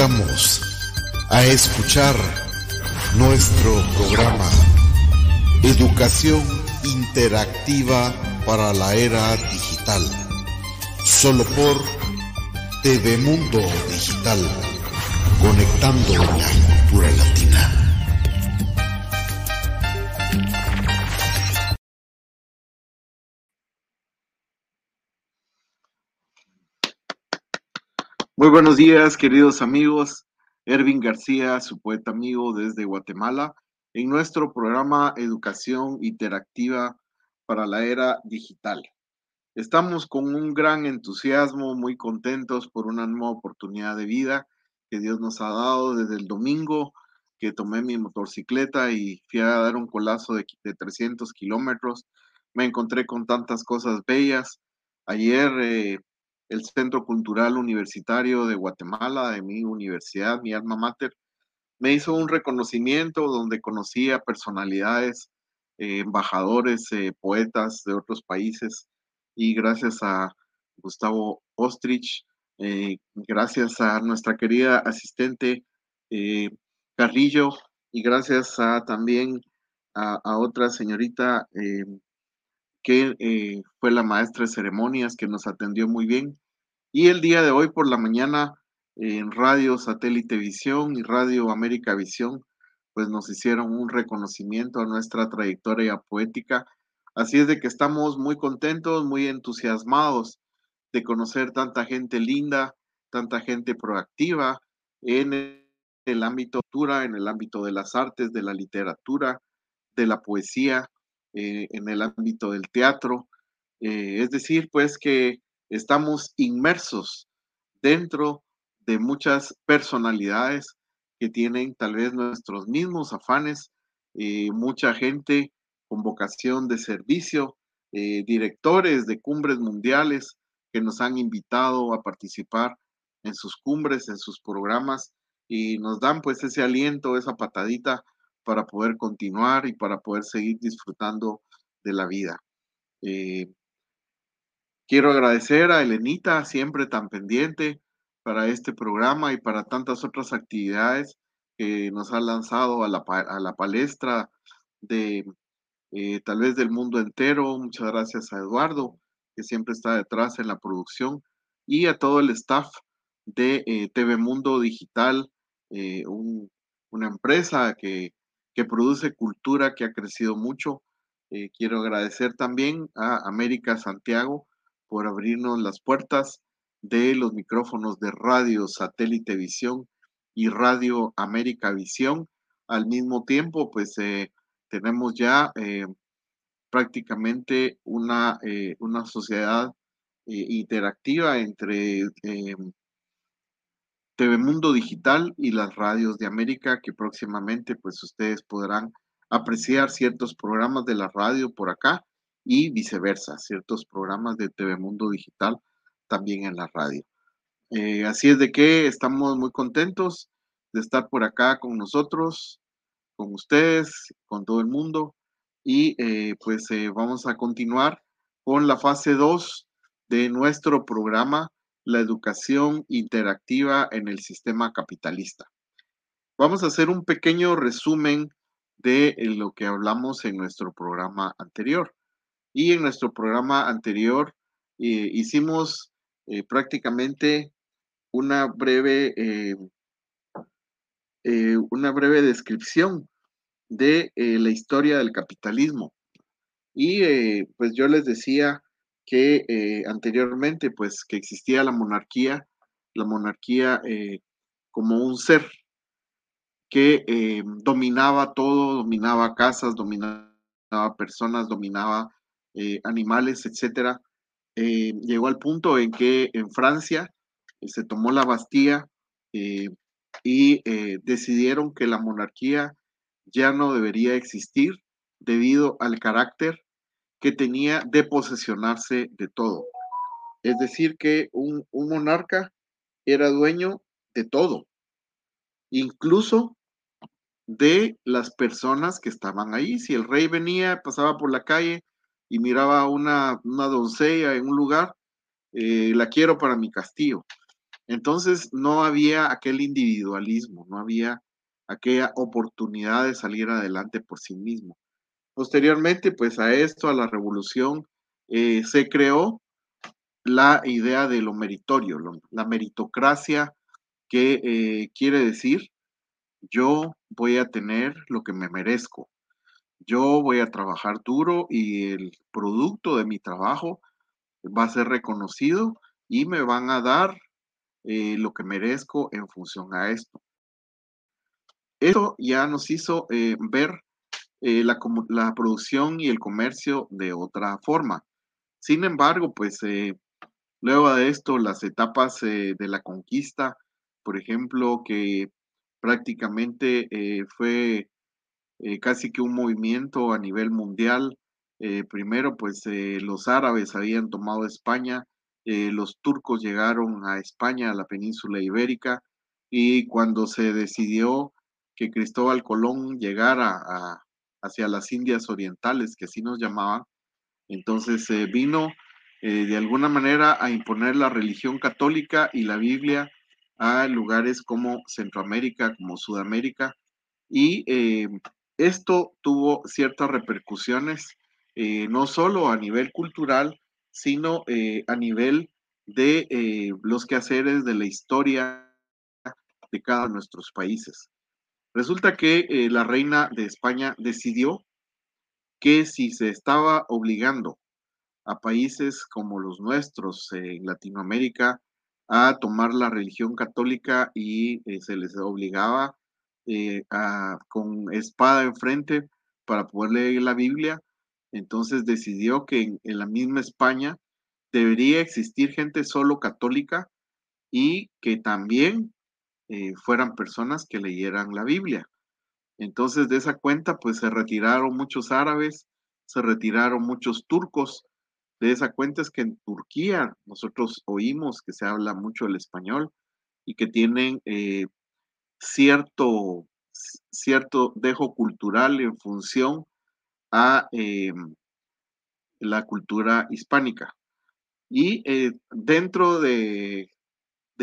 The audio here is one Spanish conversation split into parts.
Invitamos a escuchar nuestro programa Educación Interactiva para la Era Digital, solo por TV Mundo Digital, conectando la cultura latina. Muy buenos días, queridos amigos. Ervin García, su poeta amigo desde Guatemala, en nuestro programa Educación Interactiva para la Era Digital. Estamos con un gran entusiasmo, muy contentos por una nueva oportunidad de vida que Dios nos ha dado desde el domingo que tomé mi motocicleta y fui a dar un colazo de, de 300 kilómetros. Me encontré con tantas cosas bellas. Ayer eh, el Centro Cultural Universitario de Guatemala, de mi universidad, mi alma mater, me hizo un reconocimiento donde conocí a personalidades, eh, embajadores, eh, poetas de otros países y gracias a Gustavo Ostrich, eh, gracias a nuestra querida asistente Carrillo y gracias a también a, a otra señorita que eh, fue la maestra de ceremonias que nos atendió muy bien. Y el día de hoy por la mañana en Radio Satélite Visión y Radio América Visión, pues nos hicieron un reconocimiento a nuestra trayectoria poética. Así es de que estamos muy contentos, muy entusiasmados de conocer tanta gente linda, tanta gente proactiva en el ámbito cultura, en el ámbito de las artes, de la literatura, de la poesía, eh, en el ámbito del teatro. Eh, es decir, pues que estamos inmersos dentro de muchas personalidades que tienen tal vez nuestros mismos afanes, eh, mucha gente con vocación de servicio, directores de cumbres mundiales que nos han invitado a participar en sus cumbres, en sus programas y nos dan pues ese aliento, esa patadita para poder continuar y para poder seguir disfrutando de la vida. Eh, quiero agradecer a Elenita, siempre tan pendiente para este programa y para tantas otras actividades que nos ha lanzado a la, palestra de eh, tal vez del mundo entero. Muchas gracias a Eduardo, que siempre está detrás en la producción, y a todo el staff de eh, TV Mundo Digital, una empresa que que produce cultura que ha crecido mucho. Eh, quiero agradecer también a América Santiago por abrirnos las puertas de los micrófonos de Radio Satélite Visión y Radio América Visión. Al mismo tiempo, pues eh, tenemos ya eh, prácticamente una, una sociedad interactiva entre TV Mundo Digital y las radios de América, que próximamente pues ustedes podrán apreciar ciertos programas de la radio por acá y viceversa, ciertos programas de TV Mundo Digital también en la radio. Eh, así es de que estamos muy contentos de estar por acá con nosotros, con ustedes, con todo el mundo y eh, pues eh, vamos a continuar con la fase 2 de nuestro programa la educación interactiva en el sistema capitalista. Vamos a hacer un pequeño resumen de eh, lo que hablamos en nuestro programa anterior. Y en nuestro programa anterior eh, hicimos eh, prácticamente una breve, una breve descripción de la historia del capitalismo. Y pues yo les decía que eh, anteriormente, pues, que existía la monarquía, la monarquía eh, como un ser que eh, dominaba todo, dominaba casas, dominaba personas, dominaba animales, etcétera. llegó al punto en que en Francia se tomó la Bastilla y decidieron que la monarquía ya no debería existir debido al carácter que tenía de posesionarse de todo. Es decir, que un, monarca era dueño de todo, incluso de las personas que estaban ahí. Si el rey venía, pasaba por la calle y miraba una, una doncella en un lugar, eh, la quiero para mi castillo. Entonces no había aquel individualismo, no había aquella oportunidad de salir adelante por sí mismo. Posteriormente, pues a esto, a la revolución, eh, se creó la idea de lo meritorio, la meritocracia, que eh, quiere decir, yo voy a tener lo que me merezco, yo voy a trabajar duro y el producto de mi trabajo va a ser reconocido y me van a dar eh, lo que merezco en función a esto. Esto ya nos hizo ver eh, la, la, producción y el comercio de otra forma. Sin embargo, pues luego de esto, las etapas de la conquista, por ejemplo, que prácticamente fue casi que un movimiento a nivel mundial. primero, pues los árabes habían tomado España, eh, los turcos llegaron a España, a la península ibérica, y cuando se decidió que Cristóbal Colón llegara hacia las Indias Orientales, que así nos llamaban, entonces eh, vino eh, de alguna manera a imponer la religión católica y la Biblia a lugares como Centroamérica, como Sudamérica, y esto tuvo ciertas repercusiones, no solo a nivel cultural, sino eh, a nivel de eh, los quehaceres de la historia de cada uno de nuestros países. Resulta que eh, la reina de España decidió que si se estaba obligando a países como los nuestros en Latinoamérica a tomar la religión católica y se les obligaba a, con espada enfrente para poder leer la Biblia, entonces decidió que en, la misma España debería existir gente solo católica y que también eh, fueran personas que leyeran la Biblia. Entonces de esa cuenta pues se retiraron muchos árabes, se retiraron muchos turcos. De esa cuenta es que en Turquía nosotros oímos que se habla mucho el español y que tienen eh, cierto, cierto dejo cultural en función a em, la cultura hispánica. Y eh, dentro de,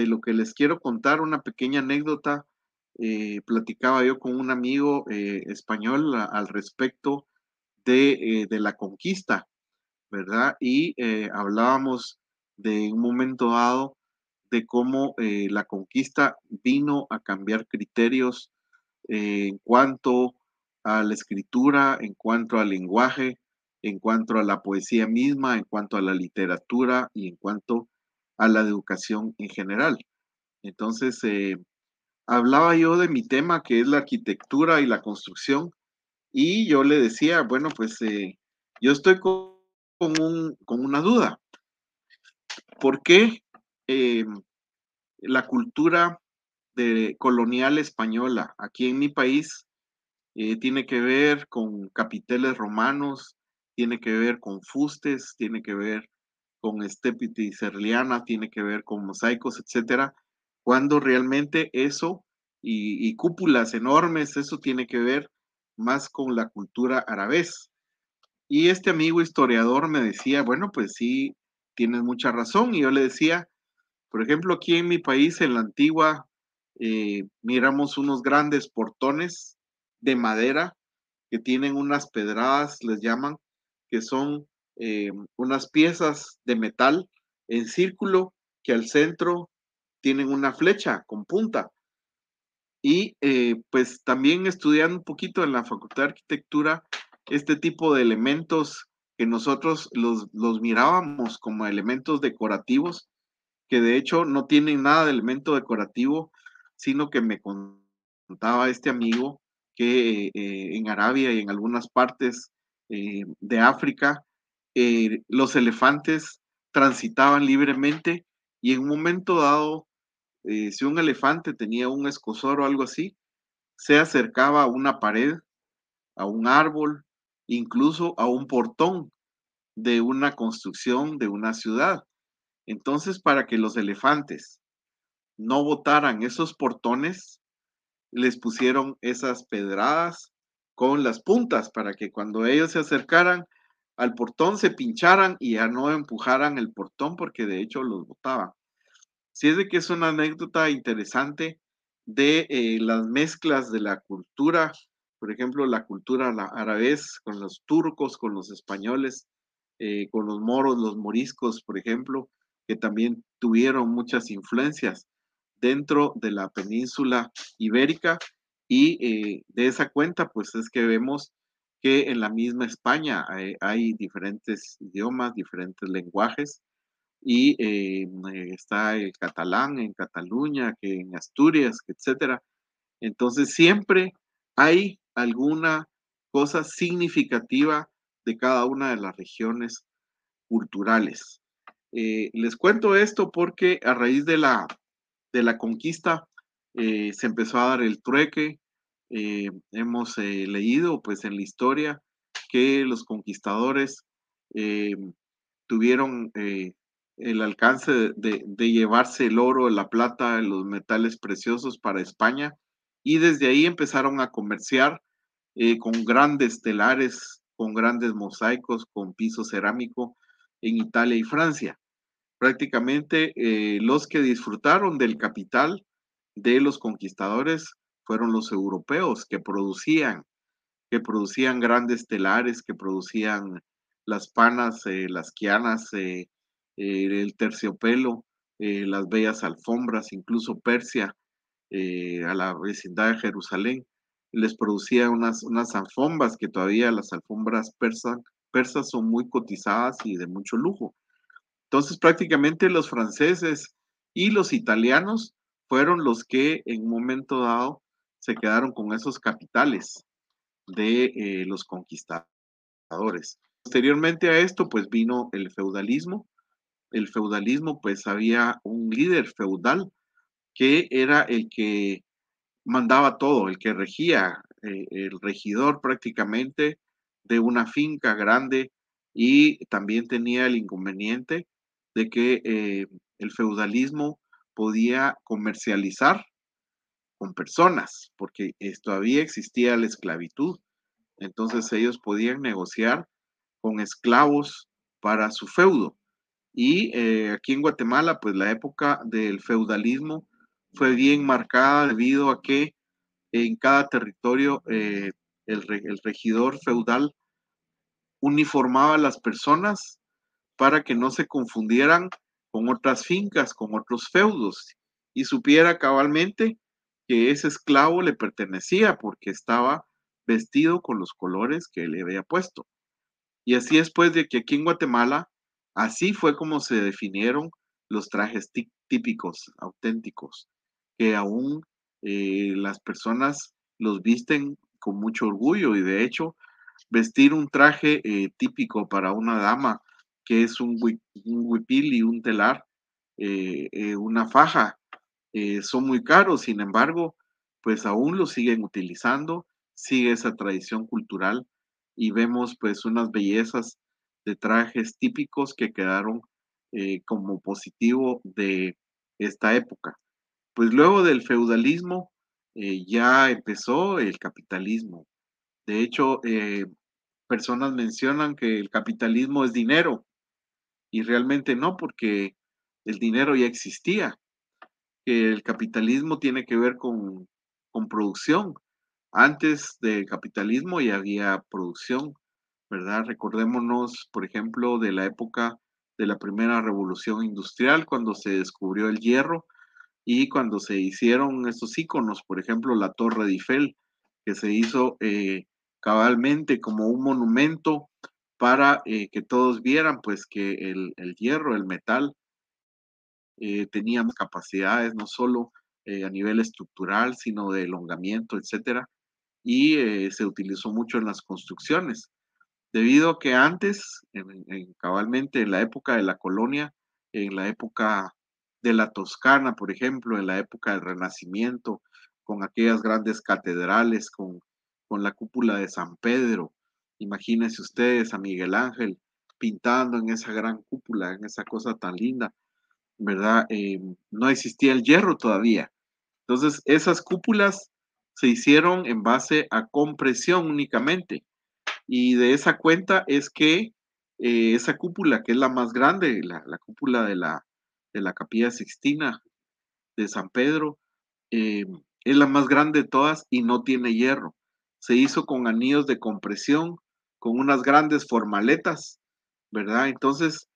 lo que les quiero contar, una pequeña anécdota, eh, platicaba yo con un amigo eh, español al respecto de, de, la conquista, ¿verdad? Y hablábamos de un momento dado de cómo la conquista vino a cambiar criterios en cuanto a la escritura, en cuanto al lenguaje, en cuanto a la poesía misma, en cuanto a la literatura y en cuanto a la educación en general. Entonces, eh, hablaba yo de mi tema, que es la arquitectura y la construcción, y yo le decía, bueno, pues eh, yo estoy con, una duda. ¿Por qué eh, la cultura colonial española aquí en mi país tiene que ver con capiteles romanos, tiene que ver con fustes, tiene que ver con estepiti serliana, tiene que ver con mosaicos, etcétera, cuando realmente eso y, cúpulas enormes, eso tiene que ver más con la cultura arabés. Y este amigo historiador me decía, bueno, pues sí, tienes mucha razón. Y yo le decía, por ejemplo, aquí en mi país, en la antigua, eh, miramos unos grandes portones de madera que tienen unas pedradas, les llaman, que son eh, unas piezas de metal en círculo que al centro tienen una flecha con punta. Y eh, pues también estudiando un poquito en la Facultad de Arquitectura este tipo de elementos que nosotros los, los mirábamos como elementos decorativos, que de hecho no tienen nada de elemento decorativo, sino que me contaba este amigo que eh, en Arabia y en algunas partes de África eh, los elefantes transitaban libremente y en un momento dado, si un elefante tenía un escosor o algo así, se acercaba a una pared, a un árbol, incluso a un portón de una construcción de una ciudad. Entonces, para que los elefantes no botaran esos portones, les pusieron esas pedradas con las puntas para que cuando ellos se acercaran al portón se pincharan y ya no empujaran el portón porque de hecho los botaban. Si es de que es una anécdota interesante de eh, las mezclas de la cultura, por ejemplo, la cultura árabe con los turcos, con los españoles, eh, con los moros, los moriscos, por ejemplo, que también tuvieron muchas influencias dentro de la península ibérica y eh, de esa cuenta, pues es que vemos que en la misma España hay, diferentes idiomas, diferentes lenguajes y eh, está el catalán en Cataluña, que en Asturias, etcétera. Entonces siempre hay alguna cosa significativa de cada una de las regiones culturales. Eh, les cuento esto porque a raíz de la, de la conquista eh, se empezó a dar el trueque. Eh, hemos leído pues en la historia que los conquistadores tuvieron el alcance de, de, llevarse el oro, la plata, los metales preciosos para España y desde ahí empezaron a comerciar con grandes telares, con grandes mosaicos, con piso cerámico en Italia y Francia. Prácticamente eh, los que disfrutaron del capital de los conquistadores fueron los europeos que producían, que producían grandes telares, que producían las panas, eh, las quianas, eh, el terciopelo, las bellas alfombras, incluso Persia, a la vecindad de Jerusalén, les producía unas, unas alfombras que todavía las alfombras persas persas son muy cotizadas y de mucho lujo. Entonces prácticamente los franceses y los italianos fueron los que en un momento dado se quedaron con esos capitales de eh, los conquistadores. Posteriormente a esto, pues vino el feudalismo. El feudalismo, pues había un líder feudal que era el que mandaba todo, el que regía, eh, el regidor prácticamente de una finca grande y también tenía el inconveniente de que eh, el feudalismo podía comercializar con personas, porque todavía existía la esclavitud. Entonces ellos podían negociar con esclavos para su feudo. Y eh, aquí en Guatemala, pues la época del feudalismo fue bien marcada debido a que en cada territorio eh, el, regidor feudal uniformaba a las personas para que no se confundieran con otras fincas, con otros feudos, y supiera cabalmente que ese esclavo le pertenecía porque estaba vestido con los colores que le había puesto. Y así después de que aquí en Guatemala, así fue como se definieron los trajes típicos, auténticos, que aún eh, las personas los visten con mucho orgullo y de hecho vestir un traje eh, típico para una dama que es un, huipil y un telar, eh, una faja, son muy caros, sin embargo, pues aún lo siguen utilizando, sigue esa tradición cultural y vemos pues unas bellezas de trajes típicos que quedaron como positivo de esta época. Pues luego del feudalismo, eh, ya empezó el capitalismo. De hecho, eh, personas mencionan que el capitalismo es dinero y realmente no, porque el dinero ya existía. El capitalismo tiene que ver con, con producción. Antes del capitalismo ya había producción, ¿verdad? Recordémonos, por ejemplo, de la época de la primera revolución industrial, cuando se descubrió el hierro y cuando se hicieron estos iconos, por ejemplo, la Torre de Eiffel, que se hizo eh, cabalmente como un monumento para eh, que todos vieran pues que el, hierro, el metal, eh, tenía capacidades no solo a nivel estructural, sino de elongamiento, etcétera, y se utilizó mucho en las construcciones, debido a que antes, cabalmente en la época de la colonia, en la época de la Toscana, por ejemplo, en la época del Renacimiento, con aquellas grandes catedrales, con, con la cúpula de San Pedro. Imagínense ustedes a Miguel Ángel pintando en esa gran cúpula, en esa cosa tan linda, ¿verdad? Eh, no existía el hierro todavía. Entonces, esas cúpulas se hicieron en base a compresión únicamente. Y de esa cuenta es que eh, esa cúpula, que es la más grande, la, la cúpula de la, de la capilla Sixtina, de San Pedro, eh, es la más grande de todas y no tiene hierro. Se hizo con anillos de compresión, con unas grandes formaletas, ¿verdad? Entonces,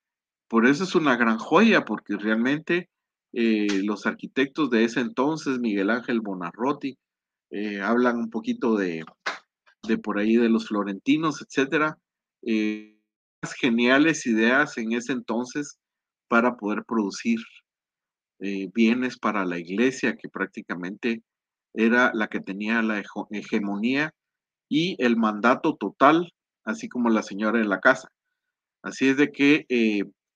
por eso es una gran joya, porque realmente eh, los arquitectos de ese entonces, Miguel Ángel Bonarroti, eh, hablan un poquito de, de, por ahí de los florentinos, etcétera. Eh, geniales ideas en ese entonces para poder producir bienes para la iglesia, que prácticamente era la que tenía la hegemonía y el mandato total, así como la señora en la casa. Así es de que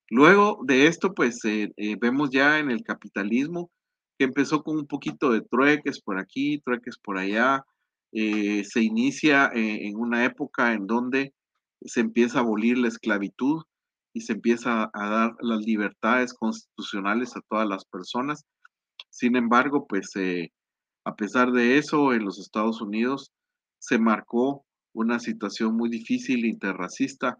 Luego de esto, pues eh, eh, vemos ya en el capitalismo que empezó con un poquito de trueques por aquí, trueques por allá. Eh, se inicia en una época en donde se empieza a abolir la esclavitud y se empieza a dar las libertades constitucionales a todas las personas. Sin embargo, pues a pesar de eso, en los Estados Unidos se marcó una situación muy difícil interracista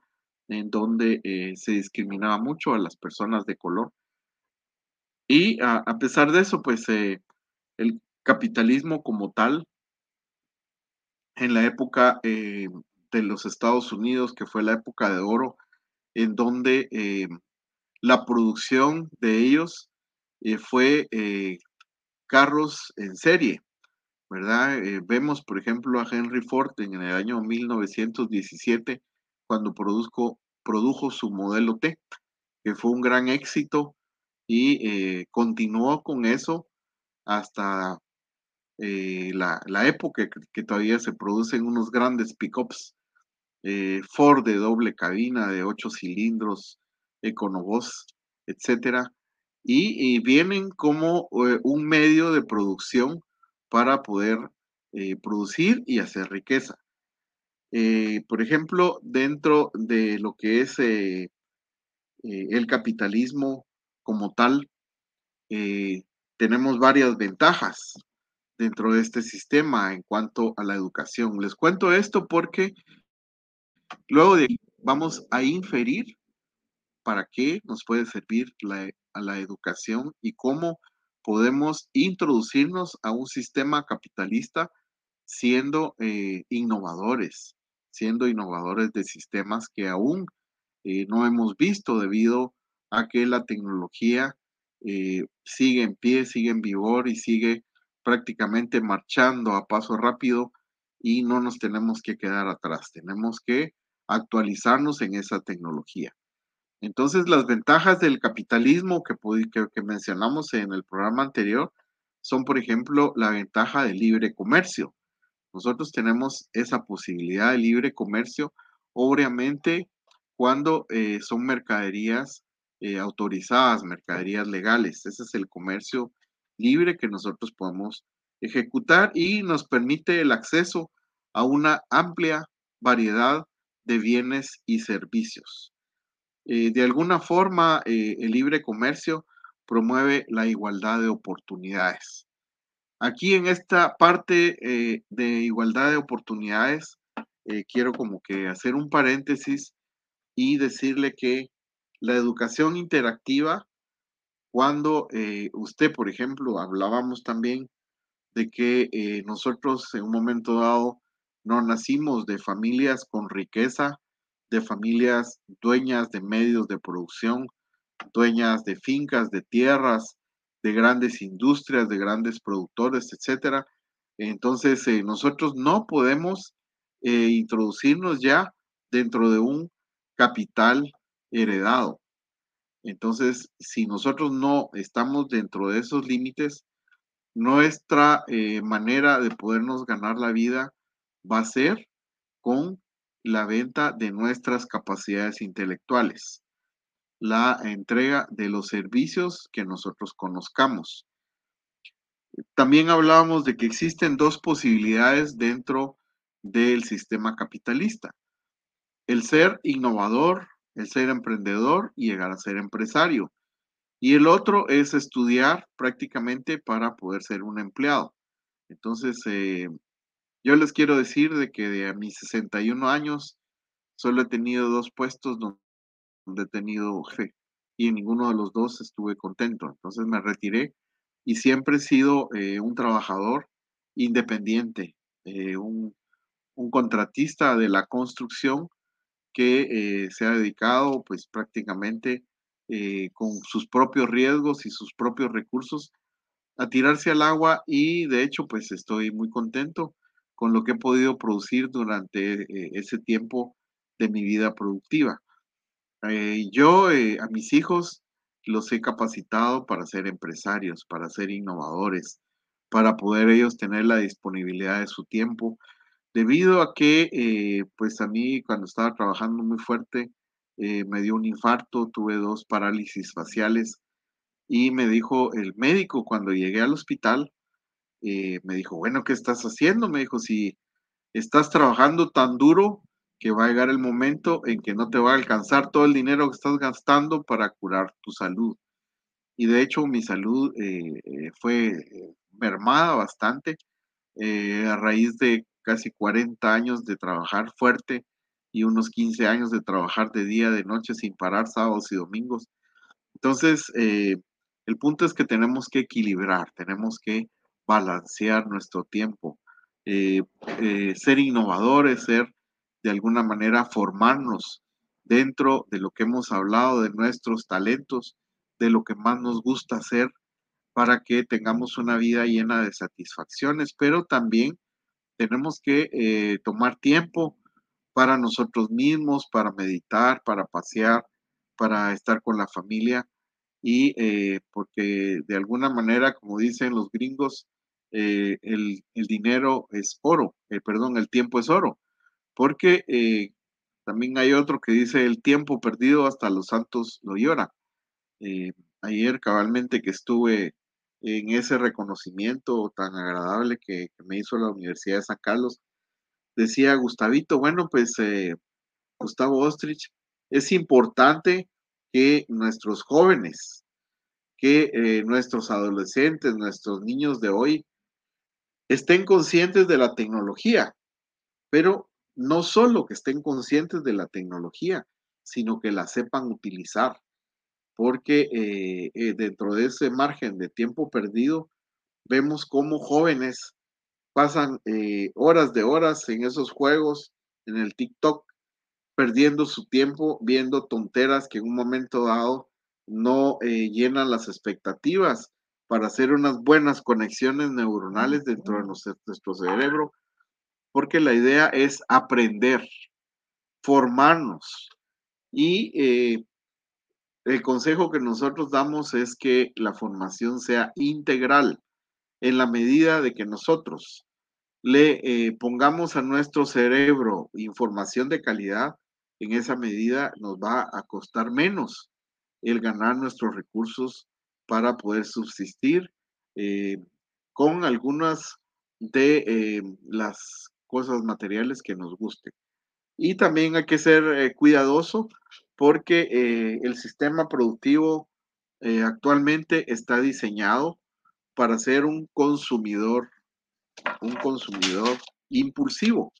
en donde eh, se discriminaba mucho a las personas de color. Y a, pesar de eso, pues eh, el capitalismo como tal, en la época eh, de los Estados Unidos, que fue la época de oro, en donde la producción de ellos fue carros en serie, ¿verdad? vemos, por ejemplo, a Henry Ford en el año 1917 cuando produzco, produjo su modelo T, que fue un gran éxito y eh, continuó con eso hasta eh, la, época que, todavía se producen unos grandes pickups eh, Ford de doble cabina, de ocho cilindros, EconoVoz, etcétera, y, vienen como un medio de producción para poder producir y hacer riqueza. Eh, por ejemplo, dentro de lo que es eh, eh, el capitalismo como tal, tenemos varias ventajas dentro de este sistema en cuanto a la educación. Les cuento esto porque luego vamos a inferir para qué nos puede servir la, la educación y cómo podemos introducirnos a un sistema capitalista siendo innovadores, siendo innovadores de sistemas que aún eh, no hemos visto debido a que la tecnología eh, sigue en pie, sigue en vigor y sigue prácticamente marchando a paso rápido y no nos tenemos que quedar atrás, tenemos que actualizarnos en esa tecnología. Entonces, las ventajas del capitalismo que, que mencionamos en el programa anterior son, por ejemplo, la ventaja del libre comercio. Nosotros tenemos esa posibilidad de libre comercio, obviamente, cuando eh, son mercaderías eh, autorizadas, mercaderías legales. Ese es el comercio libre que nosotros podemos ejecutar y nos permite el acceso a una amplia variedad de bienes y servicios. Eh, de alguna forma, el libre comercio promueve la igualdad de oportunidades. Aquí en esta parte eh, de igualdad de oportunidades, eh, quiero como que hacer un paréntesis y decirle que la educación interactiva, cuando eh, usted, por ejemplo, hablábamos también de que nosotros en un momento dado no nacimos de familias con riqueza, de familias dueñas de medios de producción, dueñas de fincas, de tierras, de grandes industrias, de grandes productores, etcétera. Entonces, eh, nosotros no podemos eh, introducirnos ya dentro de un capital heredado. Entonces, si nosotros no estamos dentro de esos límites, nuestra eh, manera de podernos ganar la vida va a ser con la venta de nuestras capacidades intelectuales la entrega de los servicios que nosotros conozcamos. También hablábamos de que existen dos posibilidades dentro del sistema capitalista. El ser innovador, el ser emprendedor y llegar a ser empresario. Y el otro es estudiar prácticamente para poder ser un empleado. Entonces, eh, yo les quiero decir de que de a mis 61 años solo he tenido dos puestos donde he tenido fe y en ninguno de los dos estuve contento. Entonces me retiré y siempre he sido eh, un trabajador independiente, eh, un, contratista de la construcción que se ha dedicado pues prácticamente con sus propios riesgos y sus propios recursos a tirarse al agua y de hecho pues estoy muy contento con lo que he podido producir durante eh, ese tiempo de mi vida productiva. Eh, yo eh, a mis hijos los he capacitado para ser empresarios, para ser innovadores, para poder ellos tener la disponibilidad de su tiempo, debido a que pues a mí cuando estaba trabajando muy fuerte me dio un infarto, tuve dos parálisis faciales y me dijo el médico cuando llegué al hospital, eh, me dijo, bueno, ¿qué estás haciendo? Me dijo, si estás trabajando tan duro que va a llegar el momento en que no te va a alcanzar todo el dinero que estás gastando para curar tu salud. Y de hecho mi salud eh, eh, fue mermada bastante a raíz de casi 40 años de trabajar fuerte y unos 15 años de trabajar de día, de noche, sin parar sábados y domingos. Entonces, el punto es que tenemos que equilibrar, tenemos que balancear nuestro tiempo, eh, eh, ser innovadores, ser de alguna manera formarnos dentro de lo que hemos hablado, de nuestros talentos, de lo que más nos gusta hacer para que tengamos una vida llena de satisfacciones, pero también tenemos que eh, tomar tiempo para nosotros mismos, para meditar, para pasear, para estar con la familia. Y eh, porque de alguna manera, como dicen los gringos, eh, el, dinero es oro, perdón, el tiempo es oro, porque también hay otro que dice el tiempo perdido hasta los santos lo lloran. ayer cabalmente que estuve en ese reconocimiento tan agradable que, me hizo la Universidad de San Carlos, decía Gustavito, bueno, pues Gustavo Ostrich, es importante que nuestros jóvenes, que eh, nuestros adolescentes, nuestros niños de hoy estén conscientes de la tecnología, pero no solo que estén conscientes de la tecnología, sino que la sepan utilizar, porque eh, eh, dentro de ese margen de tiempo perdido, vemos cómo jóvenes pasan horas de horas en esos juegos, en el TikTok, perdiendo su tiempo viendo tonteras que en un momento dado no eh, llenan las expectativas para hacer unas buenas conexiones neuronales dentro de nuestro cerebro, porque la idea es aprender, formarnos. Y eh, el consejo que nosotros damos es que la formación sea integral en la medida de que nosotros le eh, pongamos a nuestro cerebro información de calidad, en esa medida nos va a costar menos el ganar nuestros recursos para poder subsistir eh, con algunas de las cosas materiales que nos gusten. Y también hay que ser eh, cuidadoso porque el sistema productivo actualmente está diseñado para ser un consumidor, un consumidor impulsivo.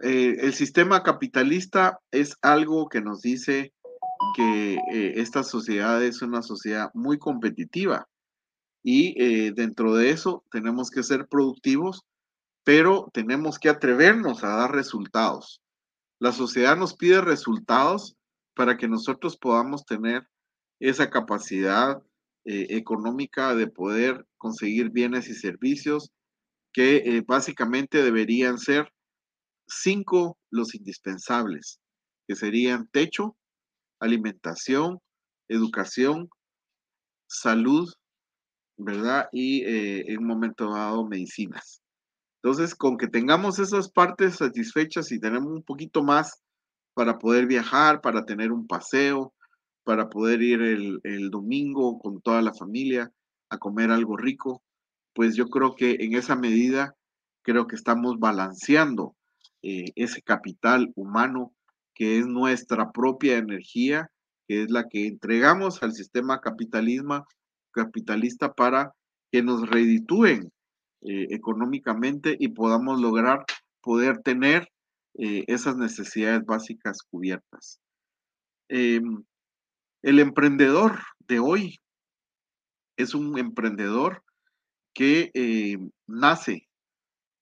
Eh, el sistema capitalista es algo que nos dice que eh, esta sociedad es una sociedad muy competitiva y eh, dentro de eso tenemos que ser productivos, pero tenemos que atrevernos a dar resultados. La sociedad nos pide resultados para que nosotros podamos tener esa capacidad económica de poder conseguir bienes y servicios que básicamente deberían ser cinco los indispensables, que serían techo, alimentación, educación, salud, ¿verdad? Y eh, en un momento dado medicinas. Entonces, con que tengamos esas partes satisfechas y tenemos un poquito más para poder viajar, para tener un paseo, para poder ir el, el domingo con toda la familia a comer algo rico, pues yo creo que en esa medida creo que estamos balanceando eh, ese capital humano que es nuestra propia energía, que es la que entregamos al sistema capitalismo, capitalista para que nos reditúen eh, económicamente y podamos lograr poder tener eh, esas necesidades básicas cubiertas. Em, el emprendedor de hoy es un emprendedor que eh, nace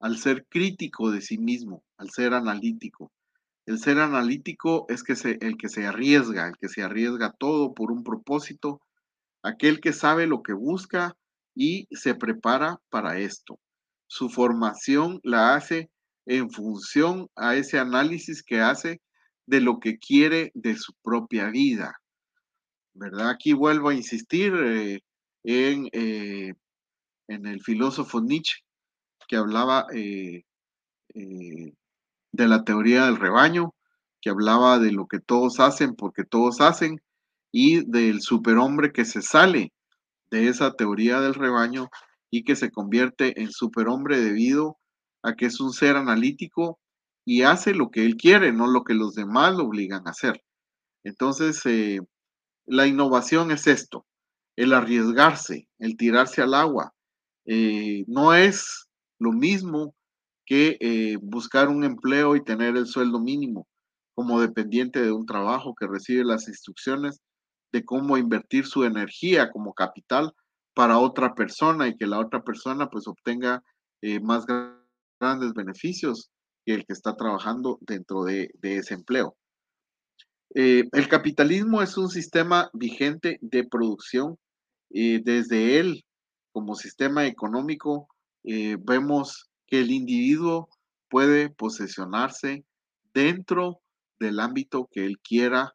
al ser crítico de sí mismo, al ser analítico. El ser analítico es que el que se arriesga, el que se arriesga todo por un propósito, aquel que sabe lo que busca y se prepara para esto. Su formación la hace en función a ese análisis que hace de lo que quiere de su propia vida. ¿Verdad? Aquí vuelvo a insistir eh, en, eh, en, el filósofo Nietzsche, que hablaba eh, de la teoría del rebaño, que hablaba de lo que todos hacen porque todos hacen, y del superhombre que se sale de esa teoría del rebaño y que se convierte en superhombre debido a que es un ser analítico y hace lo que él quiere, no lo que los demás lo obligan a hacer. Entonces, eh, la innovación es esto, el arriesgarse, el tirarse al agua. Eh, no es lo mismo que eh, buscar un empleo y tener el sueldo mínimo como dependiente de un trabajo que recibe las instrucciones de cómo invertir su energía como capital para otra persona y que la otra persona pues obtenga más grandes beneficios que el que está trabajando dentro de, ese empleo. Eh, el capitalismo es un sistema vigente de producción. y desde él, como sistema económico, eh, vemos que el individuo puede posesionarse dentro del ámbito que él quiera,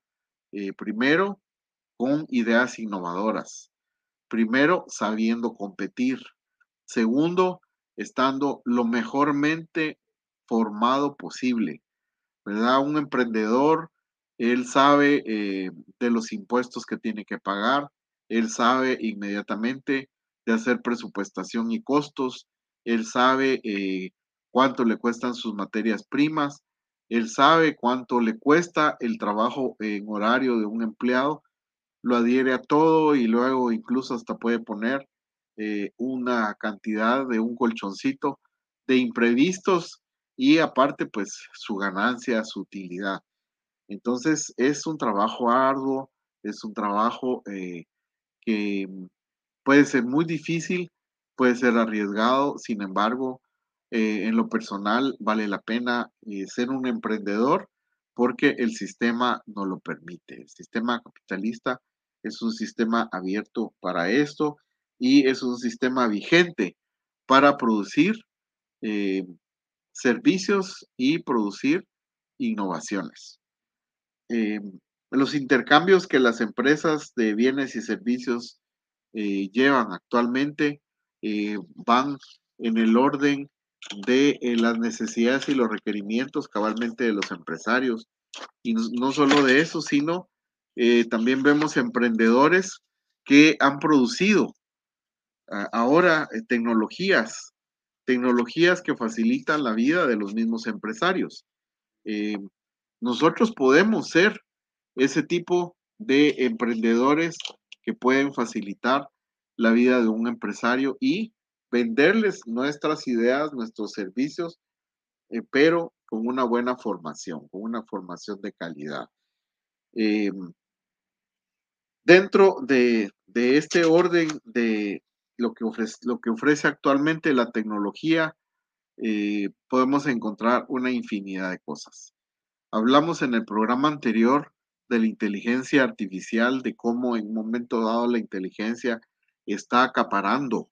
eh, primero con ideas innovadoras, primero sabiendo competir, segundo estando lo mejormente formado posible, ¿verdad? Un emprendedor, él sabe eh, de los impuestos que tiene que pagar, él sabe inmediatamente de hacer presupuestación y costos, él sabe eh, cuánto le cuestan sus materias primas, él sabe cuánto le cuesta el trabajo en horario de un empleado, lo adhiere a todo y luego incluso hasta puede poner eh, una cantidad de un colchoncito de imprevistos y aparte pues su ganancia, su utilidad. Entonces es un trabajo arduo, es un trabajo eh, que puede ser muy difícil, puede ser arriesgado, sin embargo, eh, en lo personal vale la pena ser un emprendedor porque el sistema no lo permite. El sistema capitalista es un sistema abierto para esto y es un sistema vigente para producir eh, servicios y producir innovaciones. Eh, los intercambios que las empresas de bienes y servicios eh, llevan actualmente van en el orden de las necesidades y los requerimientos cabalmente de los empresarios. Y no, no solo de eso, sino también vemos emprendedores que han producido ahora eh, tecnologías, tecnologías que facilitan la vida de los mismos empresarios. Eh, nosotros podemos ser ese tipo de emprendedores que pueden facilitar la vida de un empresario y venderles nuestras ideas, nuestros servicios, eh, pero con una buena formación, con una formación de calidad. Dentro de, de, este orden de, lo que ofrece, lo que ofrece actualmente la tecnología, eh, podemos encontrar una infinidad de cosas. Hablamos en el programa anterior de la inteligencia artificial, de cómo en un momento dado la inteligencia está acaparando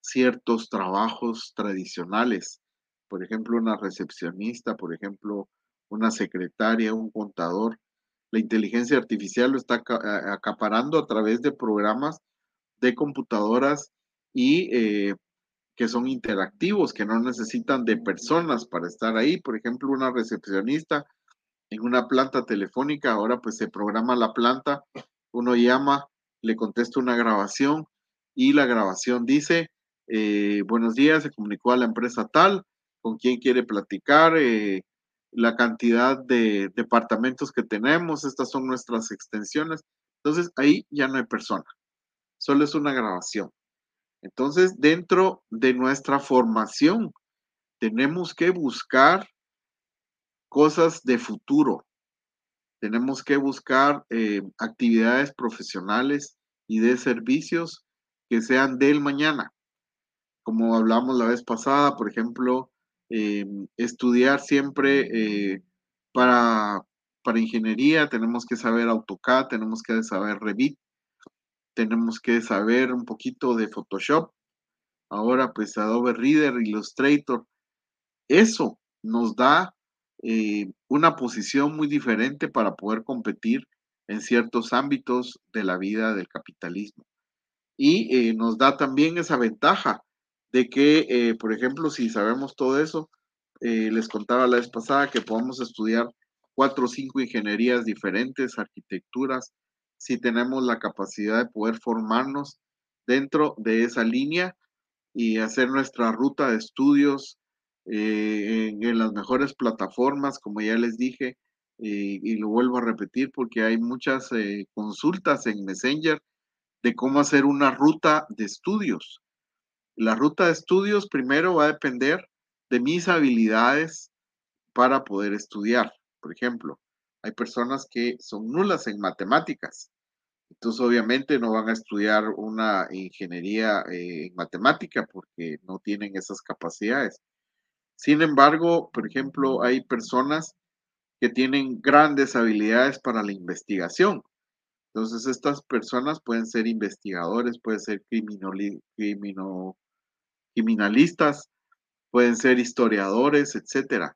ciertos trabajos tradicionales. Por ejemplo, una recepcionista, por ejemplo, una secretaria, un contador. La inteligencia artificial lo está acaparando a través de programas de computadoras y eh, que son interactivos, que no necesitan de personas para estar ahí. Por ejemplo, una recepcionista en una planta telefónica, ahora pues se programa la planta, uno llama, le contesta una grabación y la grabación dice, eh, buenos días, se comunicó a la empresa tal, con quién quiere platicar, eh, la cantidad de departamentos que tenemos, estas son nuestras extensiones. Entonces ahí ya no hay persona solo es una grabación. Entonces, dentro de nuestra formación, tenemos que buscar cosas de futuro. Tenemos que buscar eh, actividades profesionales y de servicios que sean del mañana. Como hablamos la vez pasada, por ejemplo, em, estudiar siempre eh, para, para ingeniería, tenemos que saber AutoCAD, tenemos que saber Revit, tenemos que saber un poquito de Photoshop, ahora pues Adobe Reader, Illustrator. Eso nos da eh, una posición muy diferente para poder competir en ciertos ámbitos de la vida del capitalismo. Y eh, nos da también esa ventaja de que, eh, por ejemplo, si sabemos todo eso, les contaba la vez pasada que podemos estudiar cuatro o cinco ingenierías diferentes, arquitecturas, si tenemos la capacidad de poder formarnos dentro de esa línea y hacer nuestra ruta de estudios eh, en, las mejores plataformas, como ya les dije, y lo vuelvo a repetir porque hay muchas eh, consultas en Messenger de cómo hacer una ruta de estudios. La ruta de estudios primero va a depender de mis habilidades para poder estudiar. Por ejemplo, hay personas que son nulas en matemáticas. Entonces, obviamente, no van a estudiar una ingeniería eh, en matemática porque no tienen esas capacidades. Sin embargo, por ejemplo, hay personas que tienen grandes habilidades para la investigación. Entonces, estas personas pueden ser investigadores, pueden ser criminalistas, pueden ser historiadores, etc.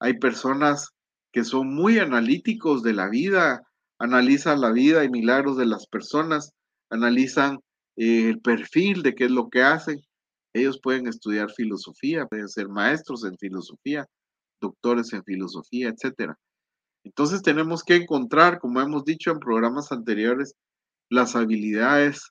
Hay personas que son muy analíticos de la vida, analizan la vida y milagros de las personas, analizan eh, el perfil de qué es lo que hacen ellos pueden estudiar filosofía, pueden ser maestros en filosofía, doctores en filosofía, etc. Entonces tenemos que encontrar, como hemos dicho en programas anteriores, las habilidades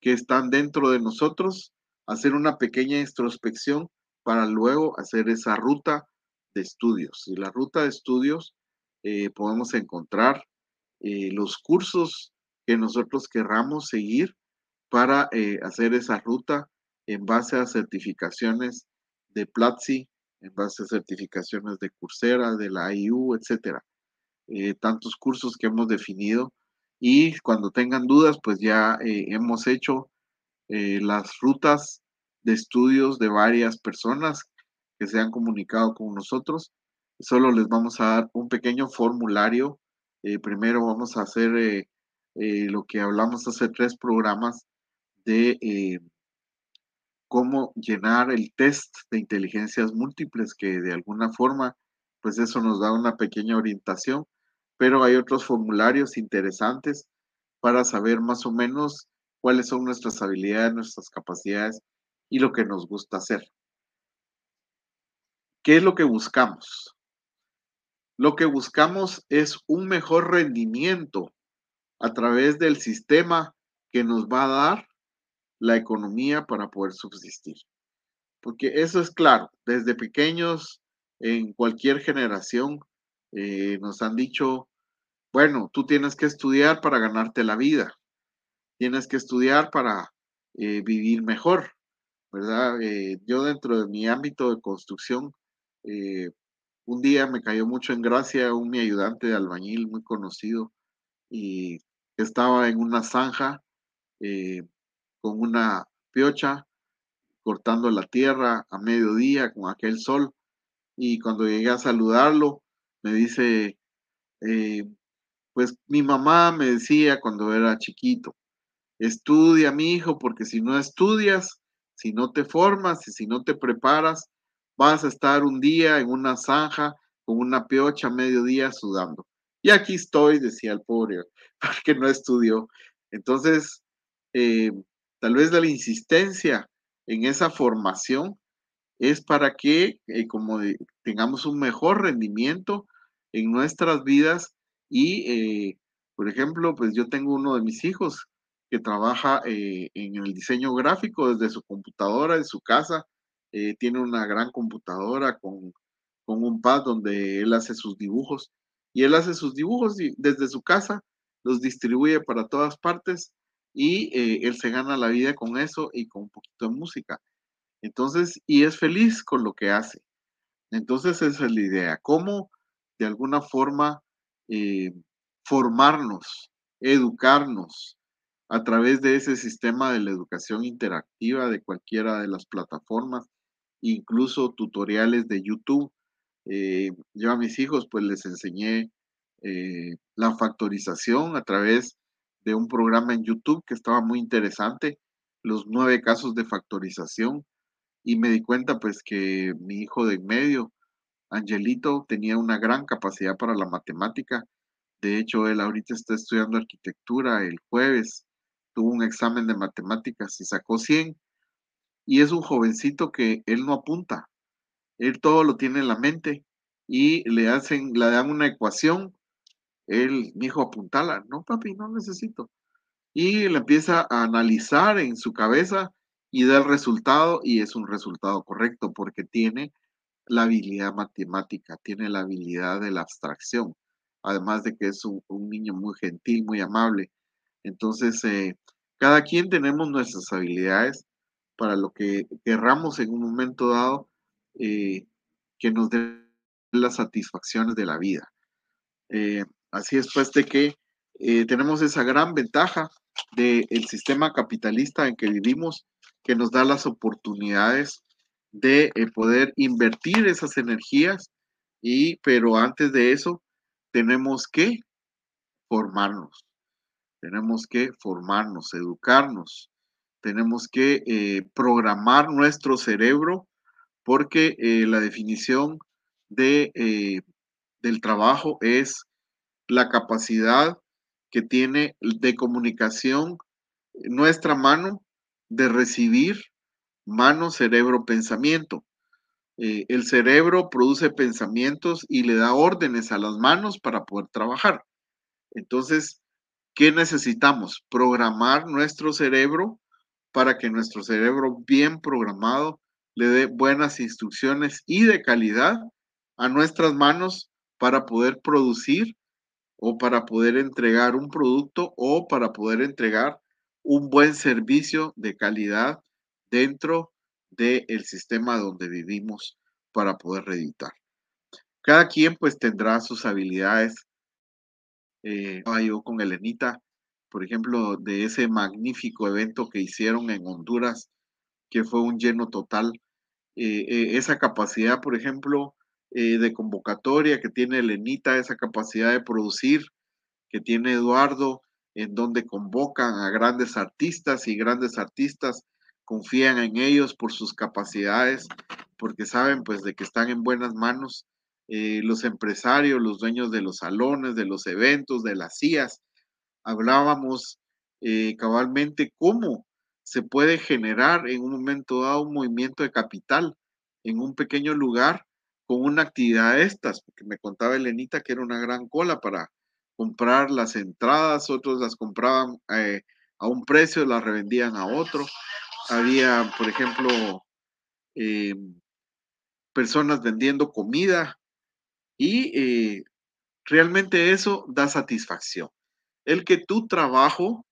que están dentro de nosotros, hacer una pequeña introspección para luego hacer esa ruta de estudios. Y la ruta de estudios eh, podemos encontrar eh, los cursos que nosotros querramos seguir para eh, hacer esa ruta en base a certificaciones de Platzi, en base a certificaciones de Coursera, de la IU, etcétera. Tantos cursos que hemos definido y cuando tengan dudas, pues ya hemos hecho eh, las rutas de estudios de varias personas que se han comunicado con nosotros. Solo les vamos a dar un pequeño formulario. primero vamos a hacer lo que hablamos hace tres programas de cómo llenar el test de inteligencias múltiples, que de alguna forma, pues eso nos da una pequeña orientación, pero hay otros formularios interesantes para saber más o menos cuáles son nuestras habilidades, nuestras capacidades y lo que nos gusta hacer. ¿Qué es lo que buscamos? Lo que buscamos es un mejor rendimiento a través del sistema que nos va a dar la economía para poder subsistir. Porque eso es claro, desde pequeños, en cualquier generación, eh, nos han dicho, bueno, tú tienes que estudiar para ganarte la vida, tienes que estudiar para eh, vivir mejor, ¿verdad? Eh, yo dentro de mi ámbito de construcción, un día me cayó mucho en gracia un mi ayudante de albañil muy conocido y estaba en una zanja con una piocha, cortando la tierra a mediodía con aquel sol. Y cuando llegué a saludarlo, me dice, eh, pues mi mamá me decía cuando era chiquito, estudia mi hijo, porque si no estudias, si no te formas y si no te preparas, vas a estar un día en una zanja con una piocha a mediodía sudando. Y aquí estoy, decía el pobre, porque no estudió. Entonces, eh, Tal vez la insistencia en esa formación es para que eh, como tengamos un mejor rendimiento en nuestras vidas y, eh, por ejemplo, pues yo tengo uno de mis hijos que trabaja eh, en el diseño gráfico desde su computadora, en su casa, tiene una gran computadora con, con un pad donde él hace sus dibujos y él hace sus dibujos desde su casa, los distribuye para todas partes y eh, él se gana la vida con eso y con un poquito de música. Entonces, y es feliz con lo que hace. Entonces, esa es la idea, cómo de alguna forma eh, formarnos, educarnos, a través de ese sistema de la educación interactiva de cualquiera de las plataformas, incluso tutoriales de YouTube. Eh, yo a mis hijos pues les enseñé eh, la factorización a través de un programa en YouTube que estaba muy interesante, los nueve casos de factorización, y me di cuenta pues que mi hijo de en medio, Angelito, tenía una gran capacidad para la matemática. De hecho, él ahorita está estudiando arquitectura el jueves tuvo un examen de matemáticas y sacó 100. Y es un jovencito que él no apunta. Él todo lo tiene en la mente y le hacen, le dan una ecuación. Él, mi hijo, apuntala. No, papi, no necesito. Y le empieza a analizar en su cabeza y da el resultado y es un resultado correcto porque tiene la habilidad matemática, tiene la habilidad de la abstracción, además de que es un, un niño muy gentil, muy amable. Entonces, eh, cada quien tenemos nuestras habilidades para lo que querramos en un momento dado eh, que nos den las satisfacciones de la vida. Eh, así es pues de que tenemos esa gran ventaja del sistema capitalista en que vivimos, que nos da las oportunidades de poder invertir esas energías y pero antes de eso tenemos que formarnos tenemos que formarnos, educarnos, tenemos que eh, programar nuestro cerebro porque eh, la definición de, eh, del trabajo es la capacidad que tiene de comunicación nuestra mano de recibir mano, cerebro, pensamiento. el cerebro produce pensamientos y le da órdenes a las manos para poder trabajar. Entonces, ¿Qué necesitamos? Programar nuestro cerebro para que nuestro cerebro bien programado le dé buenas instrucciones y de calidad a nuestras manos para poder producir o para poder entregar un producto o para poder entregar un buen servicio de calidad dentro del sistema donde vivimos para poder reeditar. Cada quien pues tendrá sus habilidades eh, yo con Elenita, por ejemplo, de ese magnífico evento que hicieron en Honduras, que fue un lleno total. Eh, eh, esa capacidad, por ejemplo, eh, de convocatoria que tiene Elenita, esa capacidad de producir que tiene Eduardo, en donde convocan a grandes artistas y grandes artistas confían en ellos por sus capacidades, porque saben pues de que están en buenas manos eh, los empresarios, los dueños de los salones, de los eventos, de las CIAs, hablábamos eh, cabalmente cómo se puede generar en un momento dado un movimiento de capital en un pequeño lugar con una actividad de estas, porque me contaba Elenita que era una gran cola para comprar las entradas, otros las compraban eh, a un precio, las revendían a otro. Había, por ejemplo, personas vendiendo comida y eh, realmente eso da satisfacción. El que tu trabajo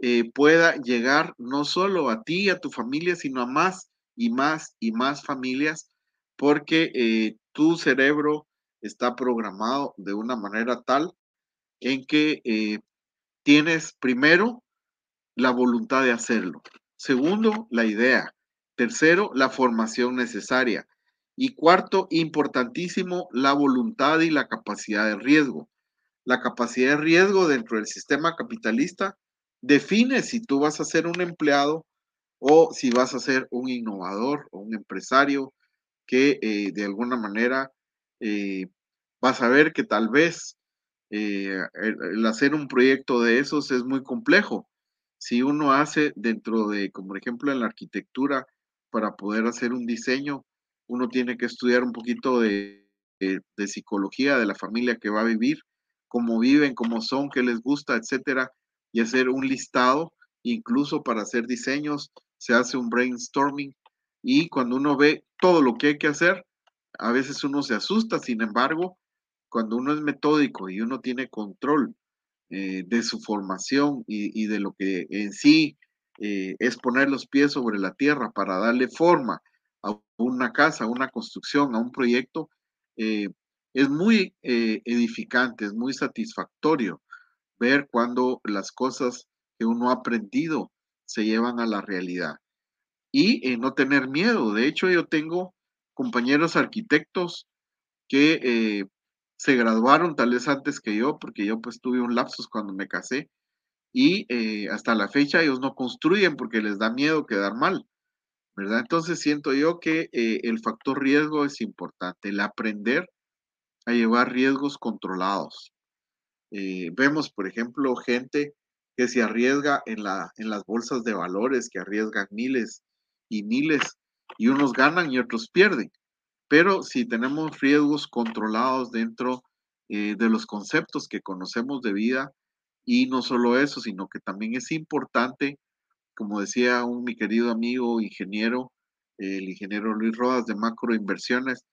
eh, pueda llegar no solo a ti, a tu familia, sino a más y más y más familias, porque eh, tu cerebro está programado de una manera tal en que tienes primero la voluntad de hacerlo, segundo la idea, tercero la formación necesaria, y cuarto, importantísimo, la voluntad y la capacidad de riesgo. La capacidad de riesgo dentro del sistema capitalista define si tú vas a ser un empleado o si vas a ser un innovador o un empresario que eh, de alguna manera eh, vas a ver que tal vez eh, el, hacer un proyecto de esos es muy complejo. Si uno hace dentro de, como por ejemplo en la arquitectura, para poder hacer un diseño, uno tiene que estudiar un poquito de, psicología de la familia que va a vivir, cómo viven, cómo son, qué les gusta, etcétera, y hacer un listado, incluso para hacer diseños, se hace un brainstorming y cuando uno ve todo lo que hay que hacer, a veces uno se asusta, sin embargo, cuando uno es metódico y uno tiene control eh, de su formación y, de lo que en sí eh, es poner los pies sobre la tierra para darle forma una casa, una construcción, a un proyecto, eh, es muy eh, edificante, es muy satisfactorio ver cuando las cosas que uno ha aprendido se llevan a la realidad. Y eh, no tener miedo. De hecho, yo tengo compañeros arquitectos que eh, se graduaron tal vez antes que yo, porque yo pues tuve un lapsus cuando me casé, y hasta la fecha ellos no construyen porque les da miedo quedar mal, ¿verdad? Entonces siento yo que el factor riesgo es importante, el aprender a llevar riesgos controlados. vemos, por ejemplo, gente que se arriesga en, la, en las bolsas de valores, que arriesgan miles y miles, y unos ganan y otros pierden. Pero si tenemos riesgos controlados dentro eh, de los conceptos que conocemos de vida, y no solo eso, sino que también es importante, como decía un mi querido amigo ingeniero, el ingeniero Luis Rodas de Macroinversiones,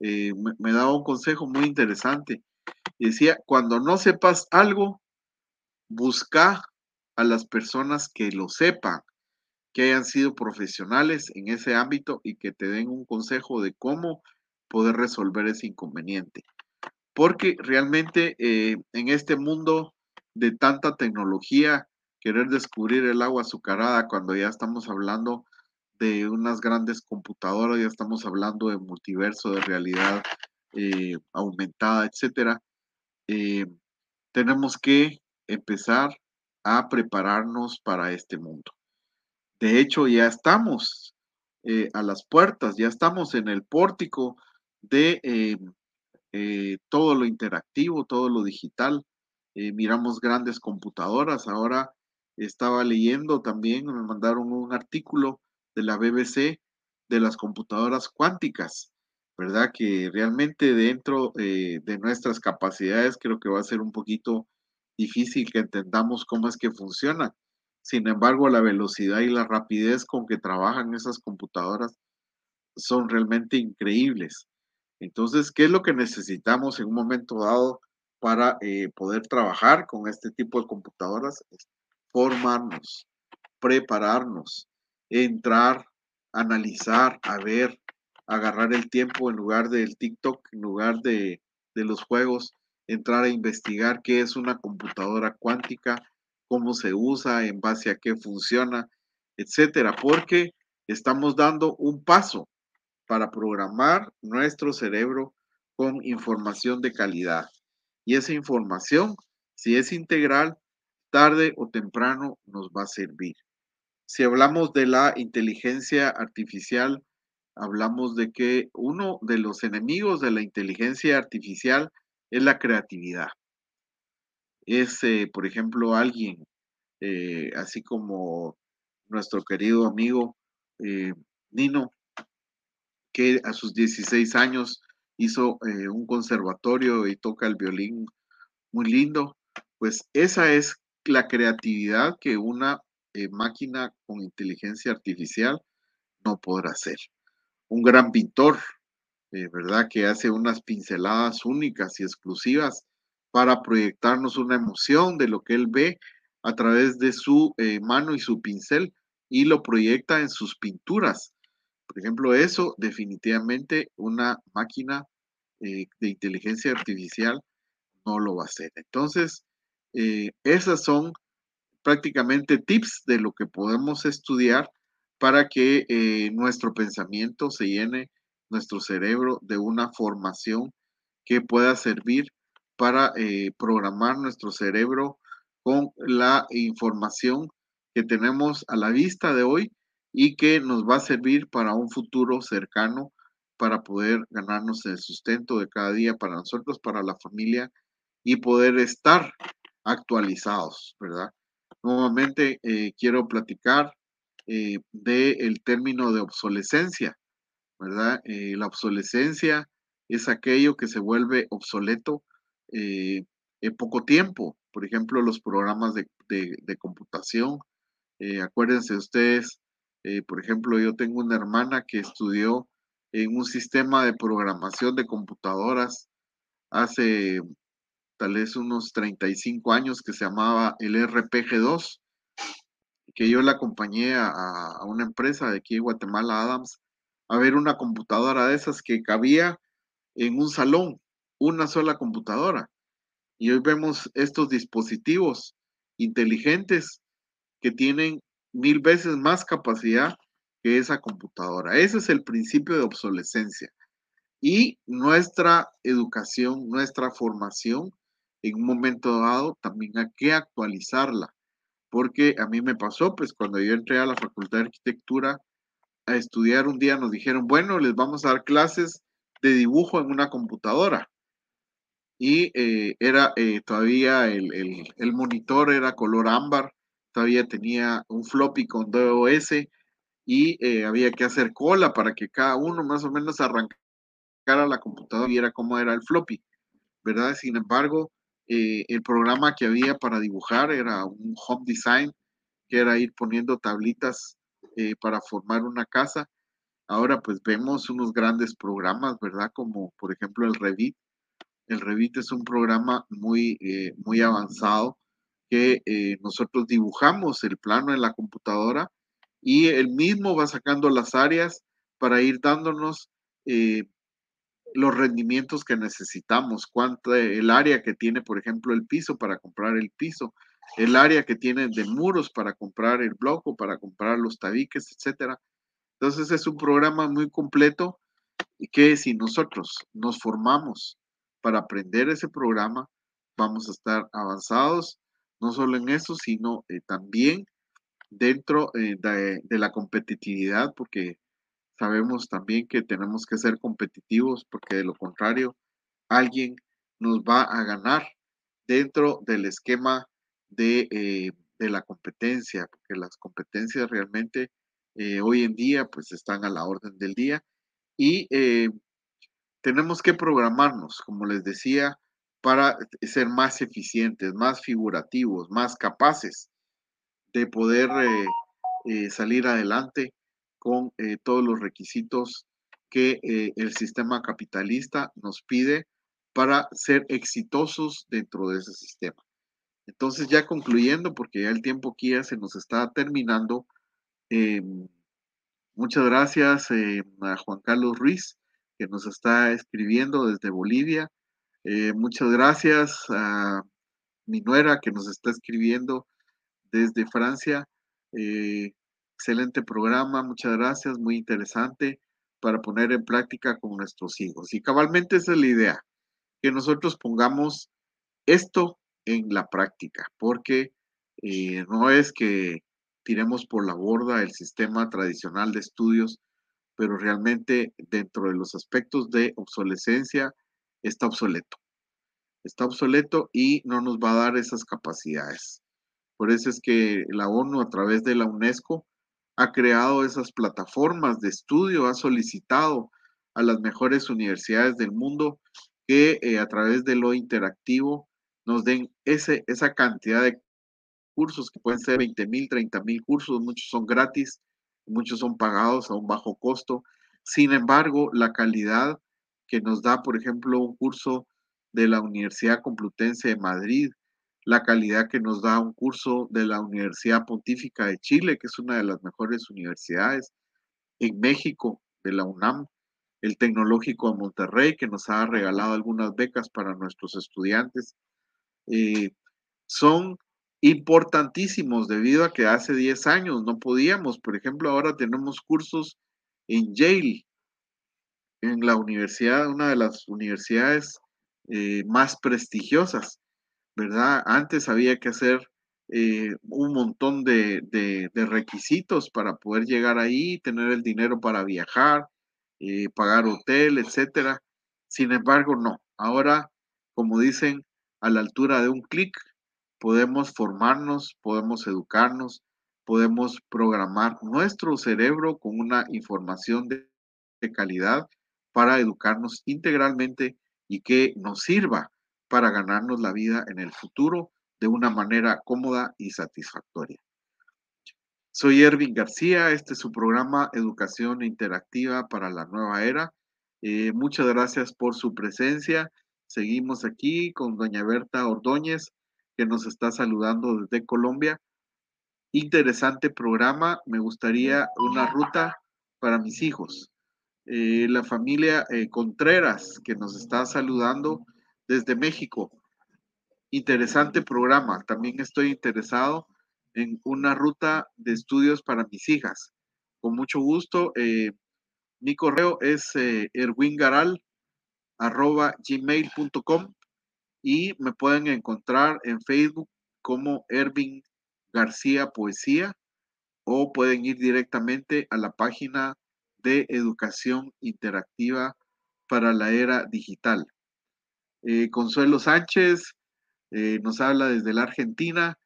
eh, me, me daba un consejo muy interesante. Decía, cuando no sepas algo, busca a las personas que lo sepan, que hayan sido profesionales en ese ámbito y que te den un consejo de cómo poder resolver ese inconveniente. Porque realmente eh, en este mundo de tanta tecnología, querer descubrir el agua azucarada cuando ya estamos hablando de unas grandes computadoras, ya estamos hablando de multiverso, de realidad eh, aumentada, etcétera, eh, tenemos que empezar a prepararnos para este mundo. De hecho, ya estamos eh, a las puertas, ya estamos en el pórtico de todo lo interactivo, todo lo digital. miramos grandes computadoras. Ahora estaba leyendo también, me mandaron un artículo de la BBC de las computadoras cuánticas, ¿verdad? Que realmente dentro de nuestras capacidades creo que va a ser un poquito difícil que entendamos cómo es que funciona. Sin embargo, la velocidad y la rapidez con que trabajan esas computadoras son realmente increíbles. Entonces, ¿qué es lo que necesitamos en un momento dado para eh, poder trabajar con este tipo de computadoras? Formarnos, prepararnos, entrar, analizar, a ver, agarrar el tiempo en lugar del TikTok, en lugar de, de los juegos, entrar a investigar qué es una computadora cuántica, cómo se usa, en base a qué funciona, etcétera, porque estamos dando un paso para programar nuestro cerebro con información de calidad. Y esa información, si es integral, tarde o temprano nos va a servir. Si hablamos de la inteligencia artificial, hablamos de que uno de los enemigos de la inteligencia artificial es la creatividad. Es, eh, por ejemplo, alguien, eh, así como nuestro querido amigo eh, Nino, que a sus 16 años hizo un conservatorio y toca el violín muy lindo, pues esa es la creatividad que una máquina con inteligencia artificial no podrá hacer. Un gran pintor, eh, ¿verdad? Que hace unas pinceladas únicas y exclusivas para proyectarnos una emoción de lo que él ve a través de su eh, mano y su pincel y lo proyecta en sus pinturas. Por ejemplo, eso definitivamente una máquina eh, de inteligencia artificial no lo va a hacer. Entonces, esas son prácticamente tips de lo que podemos estudiar para que nuestro pensamiento se llene nuestro cerebro de una formación que pueda servir para eh, programar nuestro cerebro con la información que tenemos a la vista de hoy y que nos va a servir para un futuro cercano para poder ganarnos el sustento de cada día para nosotros, para la familia y poder estar actualizados, ¿verdad? Nuevamente eh, quiero platicar eh, del término de obsolescencia. ¿verdad? Eh, la obsolescencia es aquello que se vuelve obsoleto en poco tiempo. Por ejemplo, los programas de, computación. Eh, acuérdense ustedes, por ejemplo, yo tengo una hermana que estudió en un sistema de programación de computadoras hace tal vez unos 35 años que se llamaba el RPG2, que yo la acompañé a, a una empresa de aquí en Guatemala, Adams, a ver una computadora de esas que cabía en un salón, una sola computadora. Y hoy vemos estos dispositivos inteligentes que tienen mil veces más capacidad que esa computadora. Ese es el principio de obsolescencia. Y nuestra educación, nuestra formación, en un momento dado también hay que actualizarla, porque a mí me pasó, pues cuando yo entré a la Facultad de Arquitectura a estudiar un día nos dijeron, bueno, les vamos a dar clases de dibujo en una computadora. Y eh, era eh, todavía el, el, monitor era color ámbar, todavía tenía un floppy con DOS y eh, había que hacer cola para que cada uno más o menos arrancara la computadora y viera cómo era el floppy, ¿verdad? Sin embargo, eh, el programa que había para dibujar era un home design, que era ir poniendo tablitas eh, para formar una casa. Ahora pues vemos unos grandes programas, ¿verdad? Como por ejemplo el Revit. El Revit es un programa muy, muy avanzado que nosotros dibujamos el plano en la computadora y él mismo va sacando las áreas para ir dándonos eh, los rendimientos que necesitamos, cuánto el área que tiene, por ejemplo, el piso para comprar el piso, el área que tiene de muros para comprar el bloco, para comprar los tabiques, etcétera. Entonces es un programa muy completo y que si nosotros nos formamos para aprender ese programa, vamos a estar avanzados, no solo en eso, sino eh, también dentro eh, de, la competitividad, porque sabemos también que tenemos que ser competitivos, porque de lo contrario, alguien nos va a ganar dentro del esquema de, eh, la competencia, porque las competencias realmente eh, hoy en día pues están a la orden del día y tenemos que programarnos, como les decía, para ser más eficientes, más figurativos, más capaces de poder eh, eh, salir adelante con eh, todos los requisitos que el sistema capitalista nos pide para ser exitosos dentro de ese sistema. Entonces, ya concluyendo, porque ya el tiempo aquí ya se nos está terminando, muchas gracias a Juan Carlos Ruiz, que nos está escribiendo desde Bolivia. muchas gracias a mi nuera, que nos está escribiendo desde Francia. Eh, excelente programa, muchas gracias, muy interesante para poner en práctica con nuestros hijos. Y cabalmente esa es la idea, que nosotros pongamos esto en la práctica, porque eh, no es que tiremos por la borda el sistema tradicional de estudios, pero realmente dentro de los aspectos de obsolescencia está obsoleto. Está obsoleto y no nos va a dar esas capacidades. Por eso es que la ONU a través de la UNESCO ha creado esas plataformas de estudio, ha solicitado a las mejores universidades del mundo que eh, a través de lo interactivo nos den ese, esa cantidad de cursos que pueden ser 20 mil, 30 mil cursos, muchos son gratis, muchos son pagados a un bajo costo. Sin embargo, la calidad que nos da, por ejemplo, un curso de la Universidad Complutense de Madrid, la calidad que nos da un curso de la Universidad Pontífica de Chile, que es una de las mejores universidades, en México, de la UNAM, el Tecnológico de Monterrey, que nos ha regalado algunas becas para nuestros estudiantes, eh, son importantísimos debido a que hace 10 años no podíamos. Por ejemplo, ahora tenemos cursos en Yale, en la universidad, una de las universidades eh, más prestigiosas. ¿Verdad? Antes había que hacer eh, un montón de, requisitos para poder llegar ahí, tener el dinero para viajar, eh, pagar hotel, etcétera. Sin embargo, no. Ahora, como dicen, a la altura de un clic, podemos formarnos, podemos educarnos, podemos programar nuestro cerebro con una información de calidad para educarnos integralmente y que nos sirva para ganarnos la vida en el futuro de una manera cómoda y satisfactoria. Soy Ervin García, este es su programa Educación Interactiva para la Nueva Era. Eh, muchas gracias por su presencia. Seguimos aquí con doña Berta Ordóñez, que nos está saludando desde Colombia. Interesante programa. Me gustaría una ruta para mis hijos. Eh, la familia eh, Contreras, que nos está saludando desde México. Interesante programa. También estoy interesado en una ruta de estudios para mis hijas. Con mucho gusto. Eh, mi correo es eh, erwingaral.gmail.com y me pueden encontrar en Facebook como Ervin García Poesía o pueden ir directamente a la página de educación interactiva para la era digital. Eh, Consuelo Sánchez eh, nos habla desde la Argentina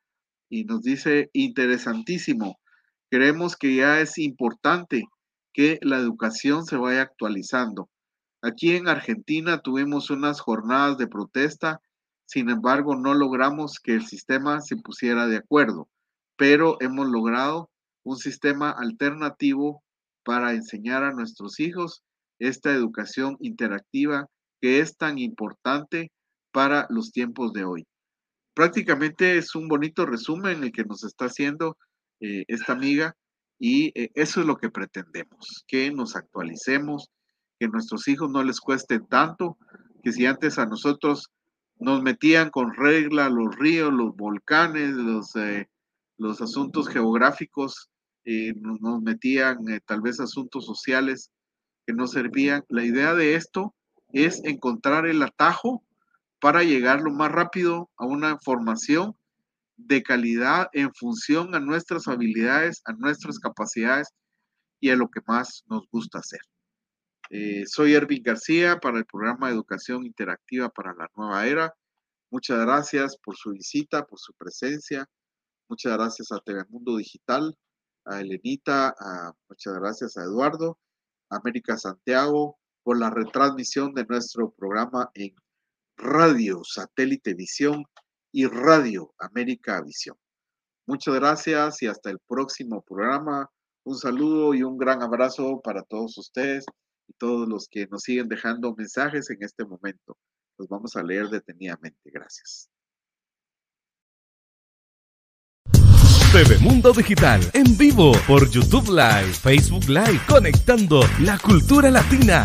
y nos dice, interesantísimo, creemos que ya es importante que la educación se vaya actualizando. Aquí en Argentina tuvimos unas jornadas de protesta, sin embargo no logramos que el sistema se pusiera de acuerdo, pero hemos logrado un sistema alternativo para enseñar a nuestros hijos esta educación interactiva que es tan importante para los tiempos de hoy prácticamente es un bonito resumen el que nos está haciendo eh, esta amiga y eh, eso es lo que pretendemos, que nos actualicemos, que nuestros hijos no les cueste tanto, que si antes a nosotros nos metían con regla los ríos, los volcanes, los, eh, los asuntos geográficos, nos, nos, metían tal vez asuntos sociales que no servían. La idea de esto es encontrar el atajo para llegar lo más rápido a una formación de calidad en función a nuestras habilidades, a nuestras capacidades y a lo que más nos gusta hacer. Eh, soy Ervin García para el programa de Educación Interactiva para la Nueva Era. Muchas gracias por su visita, por su presencia. Muchas gracias a Mundo Digital, a Elenita, muchas gracias a Eduardo, a América Santiago por la retransmisión de nuestro programa en Radio Satélite Visión y Radio América Visión. Muchas gracias y hasta el próximo programa. Un saludo y un gran abrazo para todos ustedes y todos los que nos siguen dejando mensajes en este momento. Los vamos a leer detenidamente. Gracias. TV Mundo Digital en vivo por YouTube Live, Facebook Live, conectando la cultura latina